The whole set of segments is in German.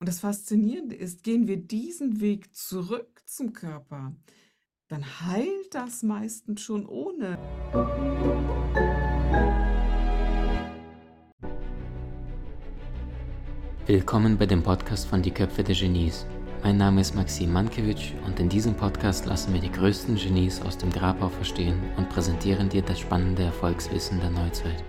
Und das Faszinierende ist, gehen wir diesen Weg zurück zum Körper, dann heilt das meistens schon ohne. Willkommen bei dem Podcast von Die Köpfe der Genies. Mein Name ist Maxim Mankewitsch und in diesem Podcast lassen wir die größten Genies aus dem Grabau verstehen und präsentieren dir das spannende Erfolgswissen der Neuzeit.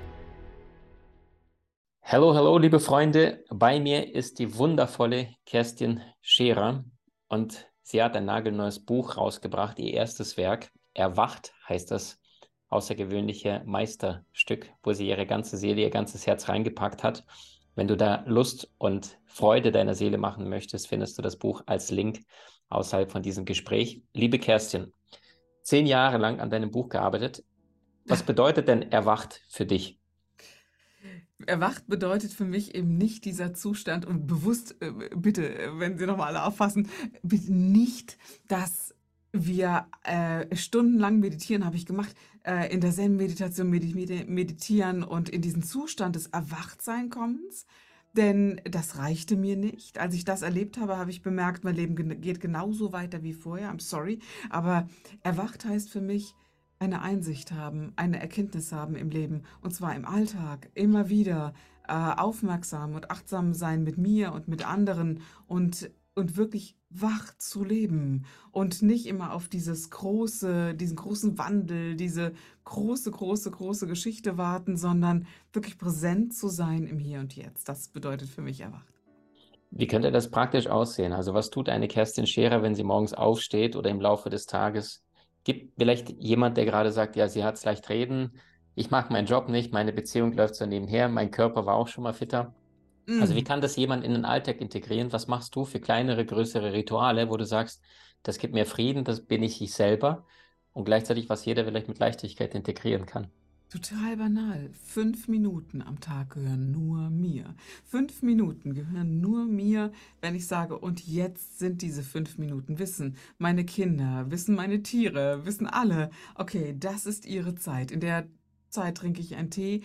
Hallo, hallo, liebe Freunde. Bei mir ist die wundervolle Kerstin Scherer und sie hat ein nagelneues Buch rausgebracht, ihr erstes Werk. Erwacht heißt das außergewöhnliche Meisterstück, wo sie ihre ganze Seele, ihr ganzes Herz reingepackt hat. Wenn du da Lust und Freude deiner Seele machen möchtest, findest du das Buch als Link außerhalb von diesem Gespräch. Liebe Kerstin, zehn Jahre lang an deinem Buch gearbeitet. Was bedeutet denn erwacht für dich? Erwacht bedeutet für mich eben nicht dieser Zustand und bewusst, äh, bitte, wenn Sie nochmal alle auffassen, bitte nicht, dass wir äh, stundenlang meditieren, habe ich gemacht, äh, in der Zen-Meditation meditieren und in diesen Zustand des Erwachtseinkommens. Denn das reichte mir nicht. Als ich das erlebt habe, habe ich bemerkt, mein Leben geht genauso weiter wie vorher. I'm sorry. Aber erwacht heißt für mich, eine Einsicht haben, eine Erkenntnis haben im Leben. Und zwar im Alltag, immer wieder äh, aufmerksam und achtsam sein mit mir und mit anderen und und wirklich wach zu leben und nicht immer auf dieses große, diesen großen Wandel, diese große, große, große Geschichte warten, sondern wirklich präsent zu sein im Hier und Jetzt. Das bedeutet für mich erwacht. Wie könnte das praktisch aussehen? Also was tut eine Kerstin Scherer, wenn sie morgens aufsteht oder im Laufe des Tages? Gibt vielleicht jemand, der gerade sagt, ja, sie hat es leicht reden, ich mache meinen Job nicht, meine Beziehung läuft so nebenher, mein Körper war auch schon mal fitter. Also wie mhm. kann das jemand in den Alltag integrieren? Was machst du für kleinere, größere Rituale, wo du sagst, das gibt mir Frieden, das bin ich ich selber und gleichzeitig, was jeder vielleicht mit Leichtigkeit integrieren kann? Total banal. Fünf Minuten am Tag gehören nur mir. Fünf Minuten gehören nur mir, wenn ich sage, und jetzt sind diese fünf Minuten. Wissen meine Kinder, wissen meine Tiere, wissen alle, okay, das ist ihre Zeit. In der Zeit trinke ich einen Tee,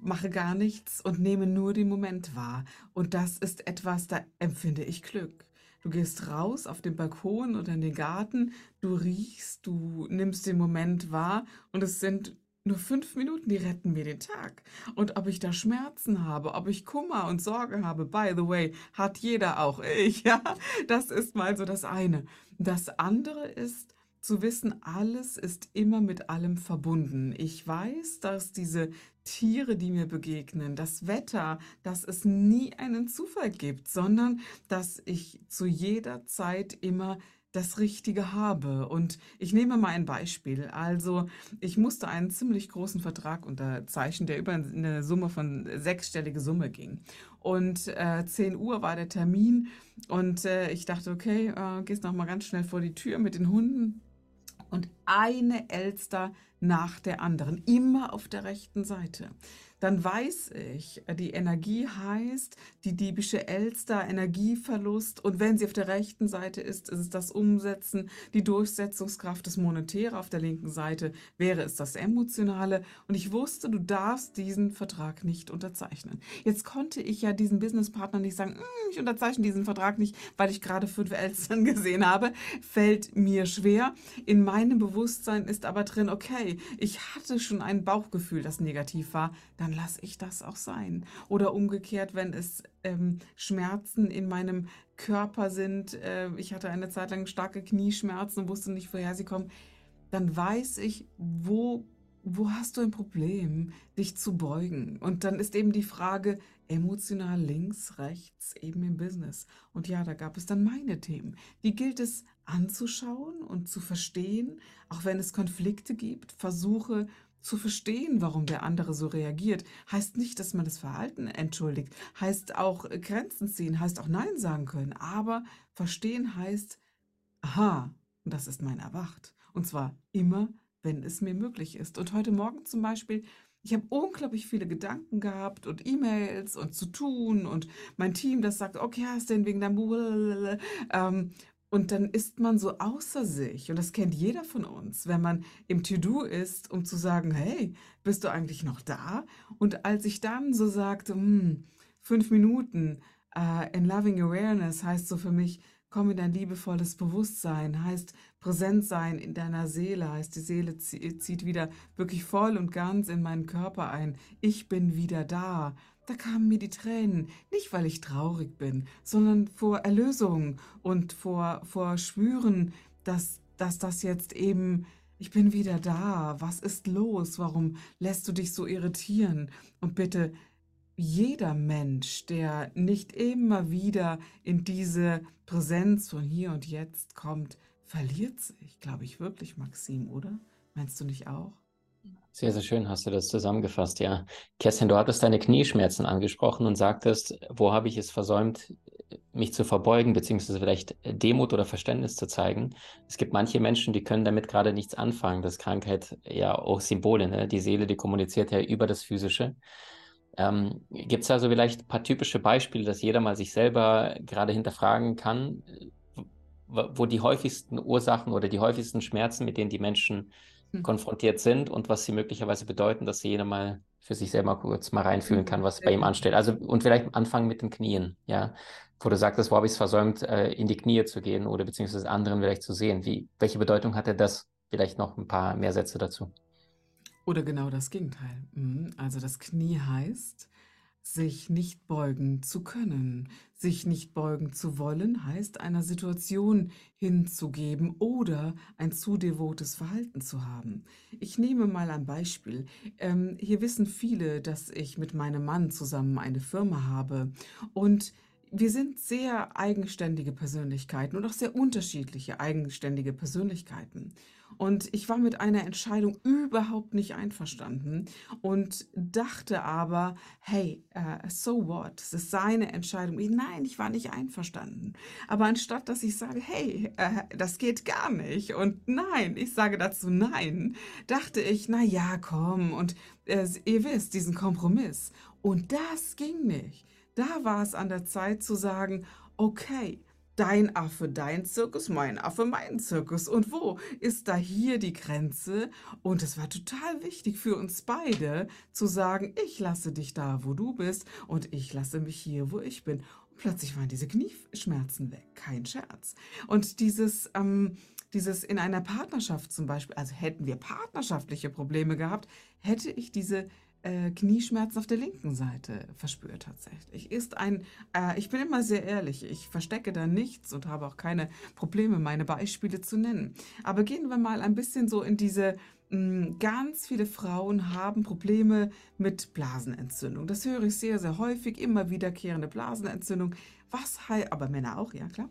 mache gar nichts und nehme nur den Moment wahr. Und das ist etwas, da empfinde ich Glück. Du gehst raus auf den Balkon oder in den Garten, du riechst, du nimmst den Moment wahr und es sind nur fünf Minuten, die retten mir den Tag. Und ob ich da Schmerzen habe, ob ich Kummer und Sorge habe, by the way, hat jeder auch ich, ja. Das ist mal so das eine. Das andere ist, zu wissen, alles ist immer mit allem verbunden. Ich weiß, dass diese Tiere, die mir begegnen, das Wetter, dass es nie einen Zufall gibt, sondern dass ich zu jeder Zeit immer das Richtige habe. Und ich nehme mal ein Beispiel. Also ich musste einen ziemlich großen Vertrag unterzeichnen, der über eine Summe von sechsstellige Summe ging. Und äh, 10 Uhr war der Termin und äh, ich dachte, okay, äh, gehst noch mal ganz schnell vor die Tür mit den Hunden und eine Elster nach der anderen, immer auf der rechten Seite dann weiß ich, die Energie heißt die diebische Elster, Energieverlust. Und wenn sie auf der rechten Seite ist, ist es das Umsetzen, die Durchsetzungskraft, des Monetäre. Auf der linken Seite wäre es das Emotionale. Und ich wusste, du darfst diesen Vertrag nicht unterzeichnen. Jetzt konnte ich ja diesen Businesspartner nicht sagen, hm, ich unterzeichne diesen Vertrag nicht, weil ich gerade fünf Elstern gesehen habe. Fällt mir schwer. In meinem Bewusstsein ist aber drin, okay, ich hatte schon ein Bauchgefühl, das negativ war. Dann dann lasse ich das auch sein. Oder umgekehrt, wenn es ähm, Schmerzen in meinem Körper sind, äh, ich hatte eine Zeit lang starke Knieschmerzen und wusste nicht, woher sie kommen, dann weiß ich, wo, wo hast du ein Problem, dich zu beugen. Und dann ist eben die Frage, emotional links, rechts, eben im Business. Und ja, da gab es dann meine Themen. Die gilt es anzuschauen und zu verstehen, auch wenn es Konflikte gibt, versuche zu verstehen, warum der andere so reagiert, heißt nicht, dass man das Verhalten entschuldigt, heißt auch äh, Grenzen ziehen, heißt auch Nein sagen können. Aber verstehen heißt, aha, das ist mein Erwacht. Und zwar immer, wenn es mir möglich ist. Und heute Morgen zum Beispiel ich habe unglaublich viele Gedanken gehabt und E-Mails und zu tun und mein Team, das sagt, okay, hast du denn wegen deinem ähm, und dann ist man so außer sich, und das kennt jeder von uns, wenn man im To-Do ist, um zu sagen, hey, bist du eigentlich noch da? Und als ich dann so sagte, hm, fünf Minuten, Äh, in Loving Awareness heißt so für mich, komm in dein liebevolles Bewusstsein, heißt präsent sein in deiner Seele, heißt die Seele zieht wieder wirklich voll und ganz in meinen Körper ein. Ich bin wieder da. Da kamen mir die Tränen, nicht weil ich traurig bin, sondern vor Erlösung und vor, vor Schwüren, dass, dass das jetzt eben ich bin wieder da. Was ist los? Warum lässt du dich so irritieren? Und bitte, jeder Mensch, der nicht immer wieder in diese Präsenz von hier und jetzt kommt, verliert sich, glaube ich wirklich, Maxim, oder? Meinst du nicht auch? Sehr, sehr schön hast du das zusammengefasst, ja. Kerstin, du hattest deine Knieschmerzen angesprochen und sagtest, wo habe ich es versäumt, mich zu verbeugen, beziehungsweise vielleicht Demut oder Verständnis zu zeigen. Es gibt manche Menschen, die können damit gerade nichts anfangen. Das Krankheit ja auch Symbole, ne? Die Seele, die kommuniziert ja über das Physische. Ähm, gibt es also vielleicht ein paar typische Beispiele, dass jeder mal sich selber gerade hinterfragen kann, wo die häufigsten Ursachen oder die häufigsten Schmerzen, mit denen die Menschen hm. konfrontiert sind und was sie möglicherweise bedeuten, dass jeder mal für sich selber kurz mal reinfühlen kann, was bei ihm ansteht. Also und vielleicht anfangen mit den Knien, ja, wo du sagtest, wo habe ich es versäumt, äh, in die Knie zu gehen oder beziehungsweise anderen vielleicht zu sehen. Wie, welche Bedeutung hatte das? Vielleicht noch ein paar mehr Sätze dazu. Oder genau das Gegenteil. Mhm. Also das Knie heißt, sich nicht beugen zu können. Sich nicht beugen zu wollen heißt, einer Situation hinzugeben oder ein zu devotes Verhalten zu haben. Ich nehme mal ein Beispiel. Ähm, hier wissen viele, dass ich mit meinem Mann zusammen eine Firma habe und wir sind sehr eigenständige Persönlichkeiten und auch sehr unterschiedliche eigenständige Persönlichkeiten. Und ich war mit einer Entscheidung überhaupt nicht einverstanden und dachte aber, hey, uh, so what? Es ist seine Entscheidung. Nein, ich war nicht einverstanden. Aber anstatt dass ich sage, hey, uh, das geht gar nicht und nein, ich sage dazu nein, dachte ich, na ja, komm und uh, ihr wisst, diesen Kompromiss. Und das ging nicht. Da war es an der Zeit zu sagen, okay, dein Affe dein Zirkus, mein Affe mein Zirkus. Und wo ist da hier die Grenze? Und es war total wichtig für uns beide zu sagen, ich lasse dich da, wo du bist und ich lasse mich hier, wo ich bin. Und plötzlich waren diese Knieschmerzen weg, kein Scherz. Und dieses... Ähm, dieses in einer Partnerschaft zum Beispiel, also hätten wir partnerschaftliche Probleme gehabt, hätte ich diese äh, Knieschmerzen auf der linken Seite verspürt tatsächlich. Ist ein, äh, ich bin immer sehr ehrlich, ich verstecke da nichts und habe auch keine Probleme, meine Beispiele zu nennen. Aber gehen wir mal ein bisschen so in diese hm, Ganz viele Frauen haben Probleme mit Blasenentzündung. Das höre ich sehr, sehr häufig, immer wiederkehrende Blasenentzündung. Was heißt, aber Männer auch, ja klar.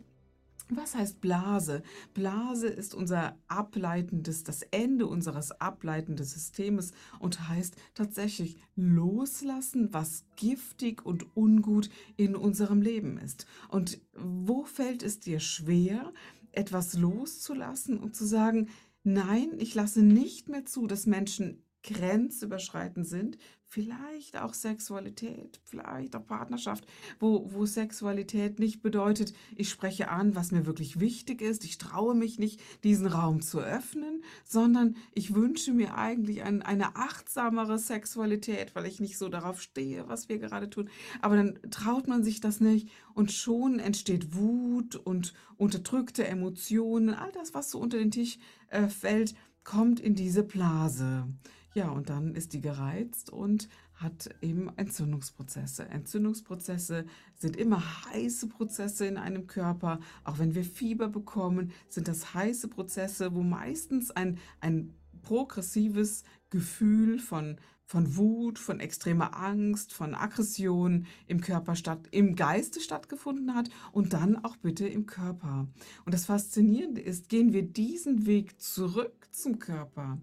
Was heißt Blase? Blase ist unser ableitendes, das Ende unseres ableitenden Systems und heißt tatsächlich loslassen, was giftig und ungut in unserem Leben ist. Und wo fällt es dir schwer, etwas loszulassen und zu sagen, nein, ich lasse nicht mehr zu, dass Menschen grenzüberschreitend sind, vielleicht auch Sexualität, vielleicht auch Partnerschaft, wo, wo Sexualität nicht bedeutet, ich spreche an, was mir wirklich wichtig ist, ich traue mich nicht, diesen Raum zu öffnen, sondern ich wünsche mir eigentlich ein, eine achtsamere Sexualität, weil ich nicht so darauf stehe, was wir gerade tun. Aber dann traut man sich das nicht und schon entsteht Wut und unterdrückte Emotionen, all das, was so unter den Tisch äh, fällt, kommt in diese Blase. Ja, und dann ist die gereizt und hat eben Entzündungsprozesse. Entzündungsprozesse sind immer heiße Prozesse in einem Körper. Auch wenn wir Fieber bekommen, sind das heiße Prozesse, wo meistens ein, ein progressives Gefühl von, von Wut, von extremer Angst, von Aggression im Körper statt, im Geiste stattgefunden hat und dann auch bitte im Körper. Und das Faszinierende ist, gehen wir diesen Weg zurück zum Körper,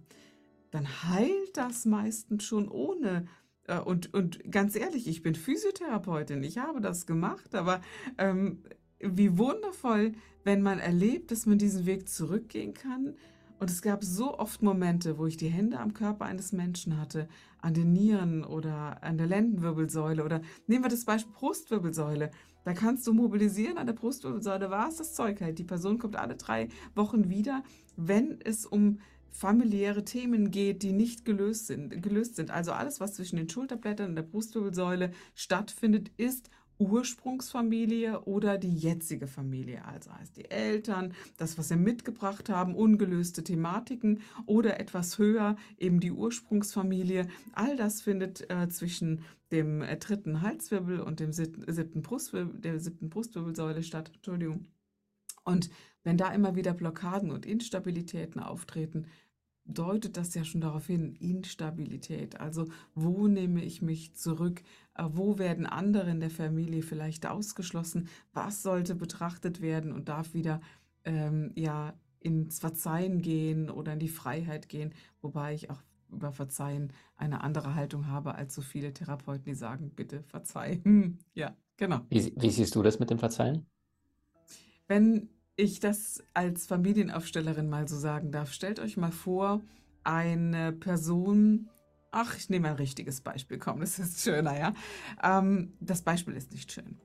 dann heilt das meistens schon ohne. Äh, und, und ganz ehrlich, ich bin Physiotherapeutin, ich habe das gemacht, aber ähm, wie wundervoll, wenn man erlebt, dass man diesen Weg zurückgehen kann. Und es gab so oft Momente, wo ich die Hände am Körper eines Menschen hatte, an den Nieren oder an der Lendenwirbelsäule oder nehmen wir das Beispiel Brustwirbelsäule. Da kannst du mobilisieren an der Brustwirbelsäule, was das Zeug hält. Die Person kommt alle drei Wochen wieder, wenn es um familiäre Themen geht, die nicht gelöst sind, gelöst sind. Also alles, was zwischen den Schulterblättern und der Brustwirbelsäule stattfindet, ist Ursprungsfamilie oder die jetzige Familie, also heißt die Eltern, das, was sie mitgebracht haben, ungelöste Thematiken oder etwas höher eben die Ursprungsfamilie. All das findet äh, zwischen dem äh, dritten Halswirbel und dem siebten Brustwirbel, der siebten Brustwirbelsäule statt. Entschuldigung. Und wenn da immer wieder Blockaden und Instabilitäten auftreten, deutet das ja schon darauf hin, Instabilität. Also wo nehme ich mich zurück? Äh, wo werden andere in der Familie vielleicht ausgeschlossen? Was sollte betrachtet werden und darf wieder ähm, ja ins Verzeihen gehen oder in die Freiheit gehen? Wobei ich auch über Verzeihen eine andere Haltung habe als so viele Therapeuten, die sagen, bitte verzeih. Hm, ja, genau. Wie, wie siehst du das mit dem Verzeihen? Wenn ich das als Familienaufstellerin mal so sagen darf, stellt euch mal vor, eine Person, ach, ich nehme ein richtiges Beispiel, komm, das ist schöner, ja. Ähm, das Beispiel ist nicht schön.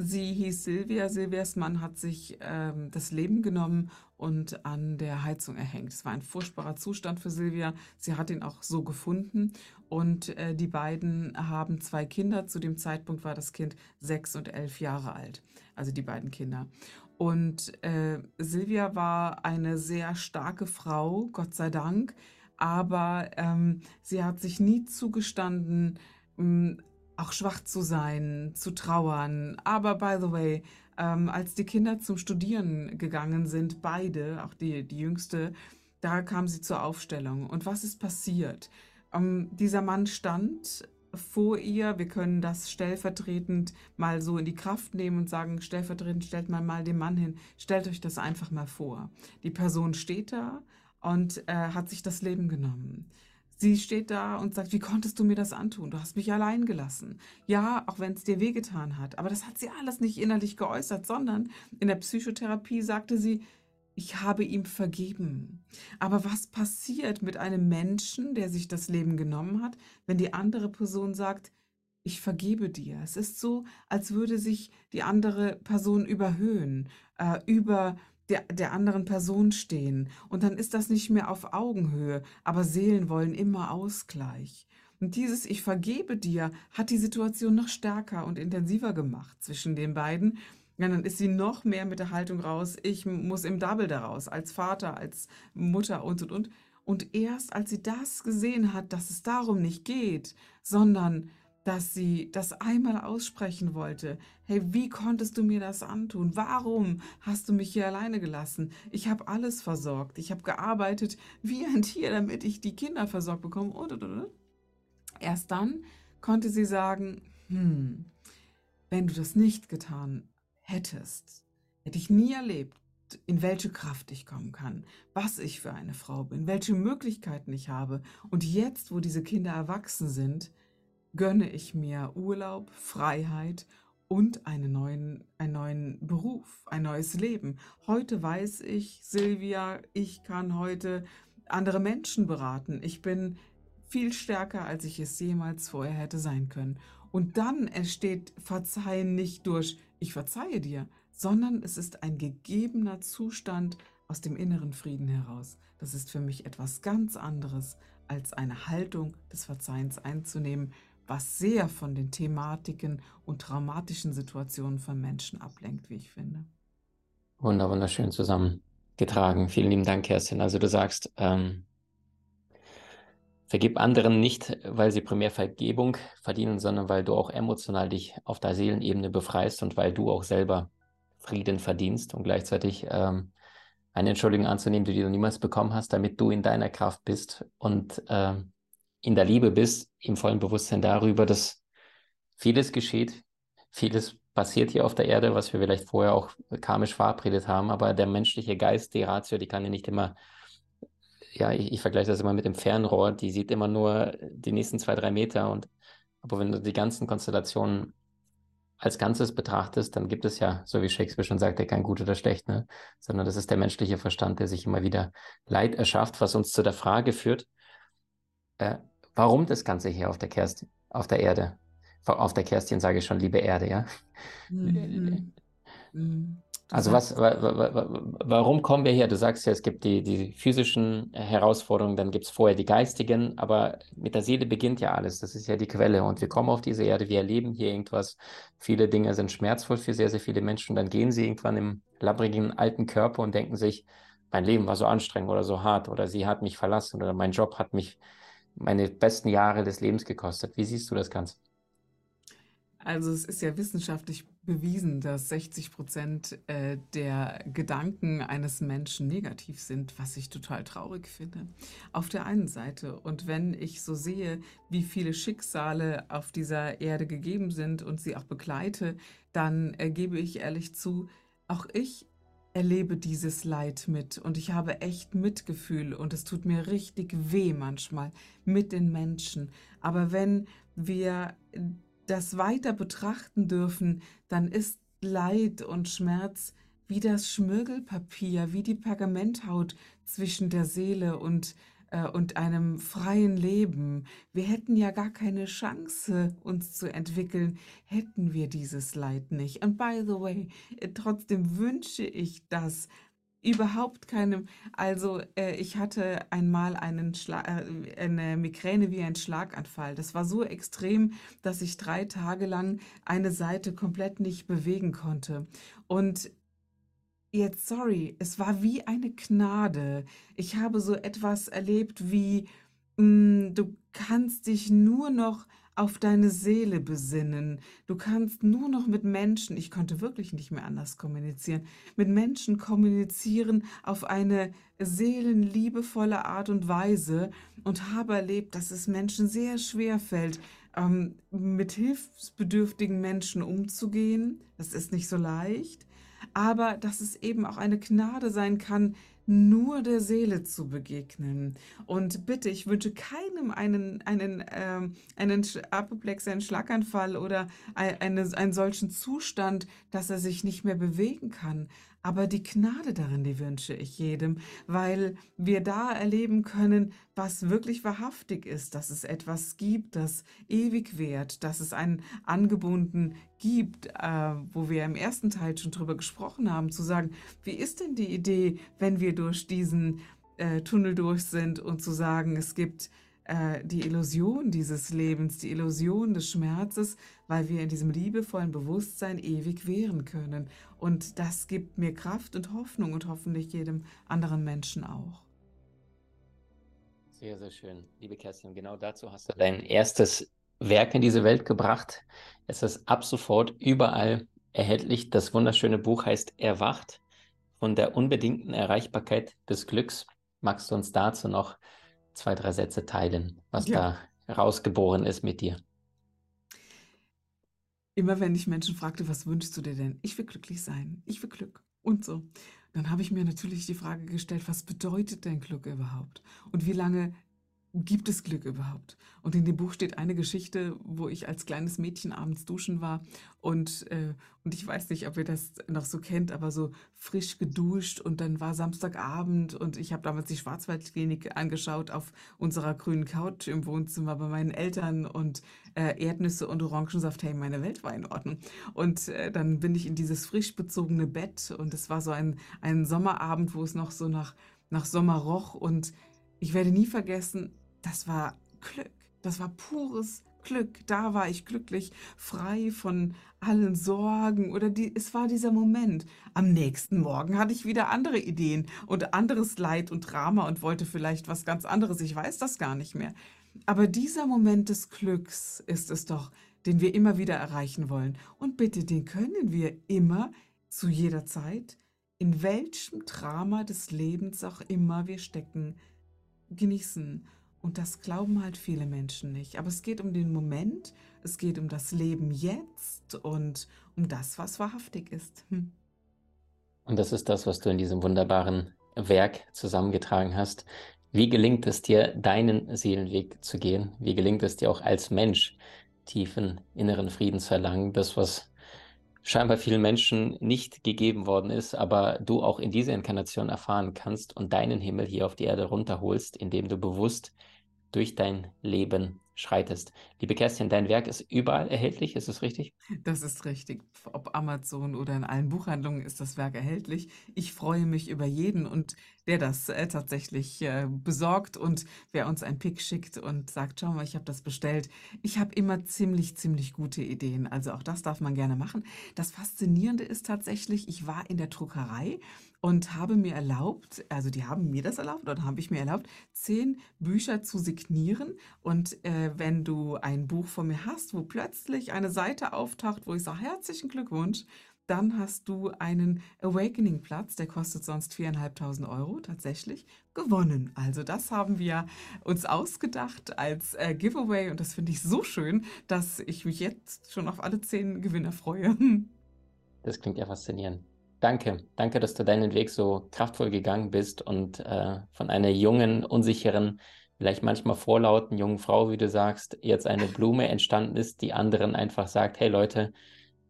Sie hieß Silvia. Silvias Mann hat sich ähm, das Leben genommen und an der Heizung erhängt. Es war ein furchtbarer Zustand für Silvia. Sie hat ihn auch so gefunden. Und äh, die beiden haben zwei Kinder. Zu dem Zeitpunkt war das Kind sechs und elf Jahre alt. Also die beiden Kinder. Und äh, Silvia war eine sehr starke Frau, Gott sei Dank. Aber ähm, sie hat sich nie zugestanden, auch schwach zu sein, zu trauern. Aber by the way, ähm, als die Kinder zum Studieren gegangen sind, beide, auch die, die jüngste, da kam sie zur Aufstellung. Und was ist passiert? Ähm, dieser Mann stand vor ihr. Wir können das stellvertretend mal so in die Kraft nehmen und sagen, stellvertretend stellt man mal den Mann hin. Stellt euch das einfach mal vor. Die Person steht da und äh, hat sich das Leben genommen. Sie steht da und sagt, wie konntest du mir das antun? Du hast mich allein gelassen. Ja, auch wenn es dir wehgetan hat. Aber das hat sie alles nicht innerlich geäußert, sondern in der Psychotherapie sagte sie, ich habe ihm vergeben. Aber was passiert mit einem Menschen, der sich das Leben genommen hat, wenn die andere Person sagt, ich vergebe dir. Es ist so, als würde sich die andere Person überhöhen, äh, über der, der anderen Person stehen. Und dann ist das nicht mehr auf Augenhöhe, aber Seelen wollen immer Ausgleich. Und dieses Ich vergebe dir hat die Situation noch stärker und intensiver gemacht zwischen den beiden. Ja, dann ist sie noch mehr mit der Haltung raus, ich muss im Double daraus, als Vater, als Mutter und und und. Und erst als sie das gesehen hat, dass es darum nicht geht, sondern dass sie das einmal aussprechen wollte. Hey, wie konntest du mir das antun? Warum hast du mich hier alleine gelassen? Ich habe alles versorgt. Ich habe gearbeitet wie ein Tier, damit ich die Kinder versorgt bekomme. Und, und, und. Erst dann konnte sie sagen, hm, wenn du das nicht getan hättest, hätte ich nie erlebt, in welche Kraft ich kommen kann, was ich für eine Frau bin, welche Möglichkeiten ich habe. Und jetzt, wo diese Kinder erwachsen sind, gönne ich mir Urlaub, Freiheit und einen neuen, einen neuen Beruf, ein neues Leben. Heute weiß ich, Silvia, ich kann heute andere Menschen beraten. Ich bin viel stärker, als ich es jemals vorher hätte sein können. Und dann entsteht Verzeihen nicht durch ich verzeihe dir, sondern es ist ein gegebener Zustand aus dem inneren Frieden heraus. Das ist für mich etwas ganz anderes, als eine Haltung des Verzeihens einzunehmen, was sehr von den Thematiken und traumatischen Situationen von Menschen ablenkt, wie ich finde. Wunder, wunderschön zusammengetragen. Vielen lieben Dank, Kerstin. Also du sagst, ähm, vergib anderen nicht, weil sie primär Vergebung verdienen, sondern weil du auch emotional dich auf der Seelenebene befreist und weil du auch selber Frieden verdienst und gleichzeitig ähm, eine Entschuldigung anzunehmen, die du niemals bekommen hast, damit du in deiner Kraft bist und ähm, in der Liebe bist, im vollen Bewusstsein darüber, dass vieles geschieht, vieles passiert hier auf der Erde, was wir vielleicht vorher auch karmisch verabredet haben, aber der menschliche Geist, die Ratio, die kann ja nicht immer, ja, ich, ich vergleiche das immer mit dem Fernrohr, die sieht immer nur die nächsten zwei, drei Meter. Und aber wenn du die ganzen Konstellationen als Ganzes betrachtest, dann gibt es ja, so wie Shakespeare schon sagte, kein gut oder schlecht, ne? sondern das ist der menschliche Verstand, der sich immer wieder Leid erschafft, was uns zu der Frage führt, äh, warum das Ganze hier auf der, Kerst, auf der Erde, auf der Kerstin sage ich schon, liebe Erde, ja. Mhm. Mhm. Also was, wa, wa, wa, wa- warum kommen wir her? Du sagst ja, es gibt die, die physischen Herausforderungen, dann gibt es vorher die geistigen, aber mit der Seele beginnt ja alles. Das ist ja die Quelle. Und wir kommen auf diese Erde, wir erleben hier irgendwas. Viele Dinge sind schmerzvoll für sehr, sehr viele Menschen. Dann gehen sie irgendwann im labbrigen alten Körper und denken sich, mein Leben war so anstrengend oder so hart oder sie hat mich verlassen oder mein Job hat mich meine besten Jahre des Lebens gekostet. Wie siehst du das Ganze? Also es ist ja wissenschaftlich bewiesen, dass 60 Prozent äh, der Gedanken eines Menschen negativ sind, was ich total traurig finde. Auf der einen Seite. Und wenn ich so sehe, wie viele Schicksale auf dieser Erde gegeben sind und sie auch begleite, dann äh, gebe ich ehrlich zu, auch ich erlebe dieses Leid mit und ich habe echt Mitgefühl und es tut mir richtig weh manchmal mit den Menschen. Aber wenn wir das weiter betrachten dürfen, dann ist Leid und Schmerz wie das Schmirgelpapier, wie die Pergamenthaut zwischen der Seele und, äh, und einem freien Leben. Wir hätten ja gar keine Chance, uns zu entwickeln, hätten wir dieses Leid nicht. Und by the way, äh, trotzdem wünsche ich das Überhaupt keinem. Also, äh, ich hatte einmal einen Schla äh, eine Migräne wie ein Schlaganfall. Das war so extrem, dass ich drei Tage lang eine Seite komplett nicht bewegen konnte. Und jetzt, sorry, es war wie eine Gnade. Ich habe so etwas erlebt wie, mm, du kannst dich nur noch auf deine Seele besinnen. Du kannst nur noch mit Menschen, ich konnte wirklich nicht mehr anders kommunizieren, mit Menschen kommunizieren auf eine seelenliebevolle Art und Weise und habe erlebt, dass es Menschen sehr schwer fällt, ähm, mit hilfsbedürftigen Menschen umzugehen. Das ist nicht so leicht, aber dass es eben auch eine Gnade sein kann, nur der Seele zu begegnen. Und bitte, ich wünsche keinem einen, einen, ähm, einen Apoplex, einen Schlaganfall oder ei- eine, einen solchen Zustand, dass er sich nicht mehr bewegen kann. Aber die Gnade darin, die wünsche ich jedem, weil wir da erleben können, was wirklich wahrhaftig ist, dass es etwas gibt, das ewig währt, dass es einen angebunden gibt, äh, wo wir im ersten Teil schon drüber gesprochen haben, zu sagen, wie ist denn die Idee, wenn wir durch diesen äh, Tunnel durch sind und zu sagen, es gibt äh, die Illusion dieses Lebens, die Illusion des Schmerzes, weil wir in diesem liebevollen Bewusstsein ewig währen können. Und das gibt mir Kraft und Hoffnung und hoffentlich jedem anderen Menschen auch. Sehr, sehr schön. Liebe Kerstin, genau dazu hast du dein erstes Werk in diese Welt gebracht. Es ist ab sofort überall erhältlich. Das wunderschöne Buch heißt Erwacht von der unbedingten Erreichbarkeit des Glücks. Magst du uns dazu noch zwei, drei Sätze teilen, was Ja. da rausgeboren ist mit dir? Immer wenn ich Menschen fragte, was wünschst du dir denn? Ich will glücklich sein. Ich will Glück. Und so. Dann habe ich mir natürlich die Frage gestellt, was bedeutet denn Glück überhaupt? Und wie lange gibt es Glück überhaupt? Und in dem Buch steht eine Geschichte, wo ich als kleines Mädchen abends duschen war und, äh, und ich weiß nicht, ob ihr das noch so kennt, aber so frisch geduscht und dann war Samstagabend und ich habe damals die Schwarzwaldklinik angeschaut auf unserer grünen Couch im Wohnzimmer bei meinen Eltern und äh, Erdnüsse und Orangensaft, hey, meine Welt war in Ordnung. Und äh, dann bin ich in dieses frisch bezogene Bett und es war so ein, ein Sommerabend, wo es noch so nach, nach Sommer roch und ich werde nie vergessen, das war Glück. Das war pures Glück. Da war ich glücklich, frei von allen Sorgen oder die, es war dieser Moment. Am nächsten Morgen hatte ich wieder andere Ideen und anderes Leid und Drama und wollte vielleicht was ganz anderes. Ich weiß das gar nicht mehr. Aber dieser Moment des Glücks ist es doch, den wir immer wieder erreichen wollen. Und bitte, den können wir immer, zu jeder Zeit, in welchem Drama des Lebens auch immer wir stecken, genießen. Und das glauben halt viele Menschen nicht. Aber es geht um den Moment, es geht um das Leben jetzt und um das, was wahrhaftig ist. Hm. Und das ist das, was du in diesem wunderbaren Werk zusammengetragen hast. Wie gelingt es dir, deinen Seelenweg zu gehen? Wie gelingt es dir auch als Mensch, tiefen inneren Frieden zu erlangen? Das, was scheinbar vielen Menschen nicht gegeben worden ist, aber du auch in dieser Inkarnation erfahren kannst und deinen Himmel hier auf die Erde runterholst, indem du bewusst durch dein Leben schreitest. Liebe Kerstin, dein Werk ist überall erhältlich, ist es richtig? Das ist richtig. Ob Amazon oder in allen Buchhandlungen ist das Werk erhältlich. Ich freue mich über jeden und der das äh, tatsächlich äh, besorgt und wer uns ein Pick schickt und sagt, schau mal, ich habe das bestellt. Ich habe immer ziemlich, ziemlich gute Ideen. Also auch das darf man gerne machen. Das Faszinierende ist tatsächlich, ich war in der Druckerei und habe mir erlaubt, also die haben mir das erlaubt oder habe ich mir erlaubt, zehn Bücher zu signieren. Und äh, wenn du ein Buch von mir hast, wo plötzlich eine Seite auftaucht, wo ich sage, herzlichen Glückwunsch, dann hast du einen Awakening-Platz, der kostet sonst 4.500 Euro tatsächlich, gewonnen. Also das haben wir uns ausgedacht als äh, Giveaway und das finde ich so schön, dass ich mich jetzt schon auf alle zehn Gewinner freue. Das klingt ja faszinierend. Danke, danke, dass du deinen Weg so kraftvoll gegangen bist und äh, von einer jungen, unsicheren, vielleicht manchmal vorlauten jungen Frau, wie du sagst, jetzt eine Blume entstanden ist, die anderen einfach sagt, hey Leute,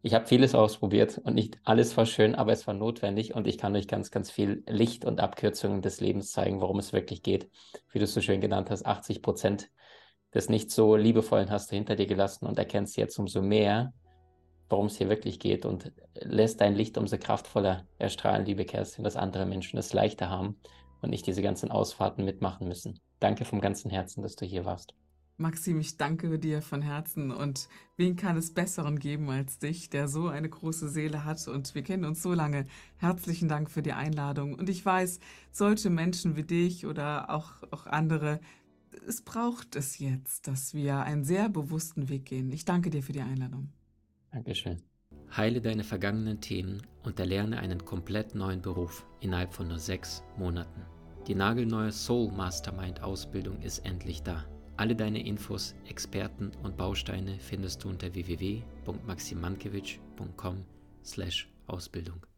ich habe vieles ausprobiert und nicht alles war schön, aber es war notwendig und ich kann euch ganz, ganz viel Licht und Abkürzungen des Lebens zeigen, worum es wirklich geht. Wie du es so schön genannt hast, 80 Prozent des nicht so liebevollen hast du hinter dir gelassen und erkennst jetzt umso mehr, worum es hier wirklich geht und lässt dein Licht umso kraftvoller erstrahlen, liebe Kerstin, dass andere Menschen es leichter haben und nicht diese ganzen Ausfahrten mitmachen müssen. Danke vom ganzen Herzen, dass du hier warst. Maxim, ich danke dir von Herzen und wen kann es besseren geben als dich, der so eine große Seele hat und wir kennen uns so lange. Herzlichen Dank für die Einladung und ich weiß, solche Menschen wie dich oder auch, auch andere, es braucht es jetzt, dass wir einen sehr bewussten Weg gehen. Ich danke dir für die Einladung. Dankeschön. Heile deine vergangenen Themen und erlerne einen komplett neuen Beruf innerhalb von nur sechs Monaten. Die nagelneue Soul Mastermind Ausbildung ist endlich da. Alle deine Infos, Experten und Bausteine findest du unter www.maximankiewicz.com/ausbildung.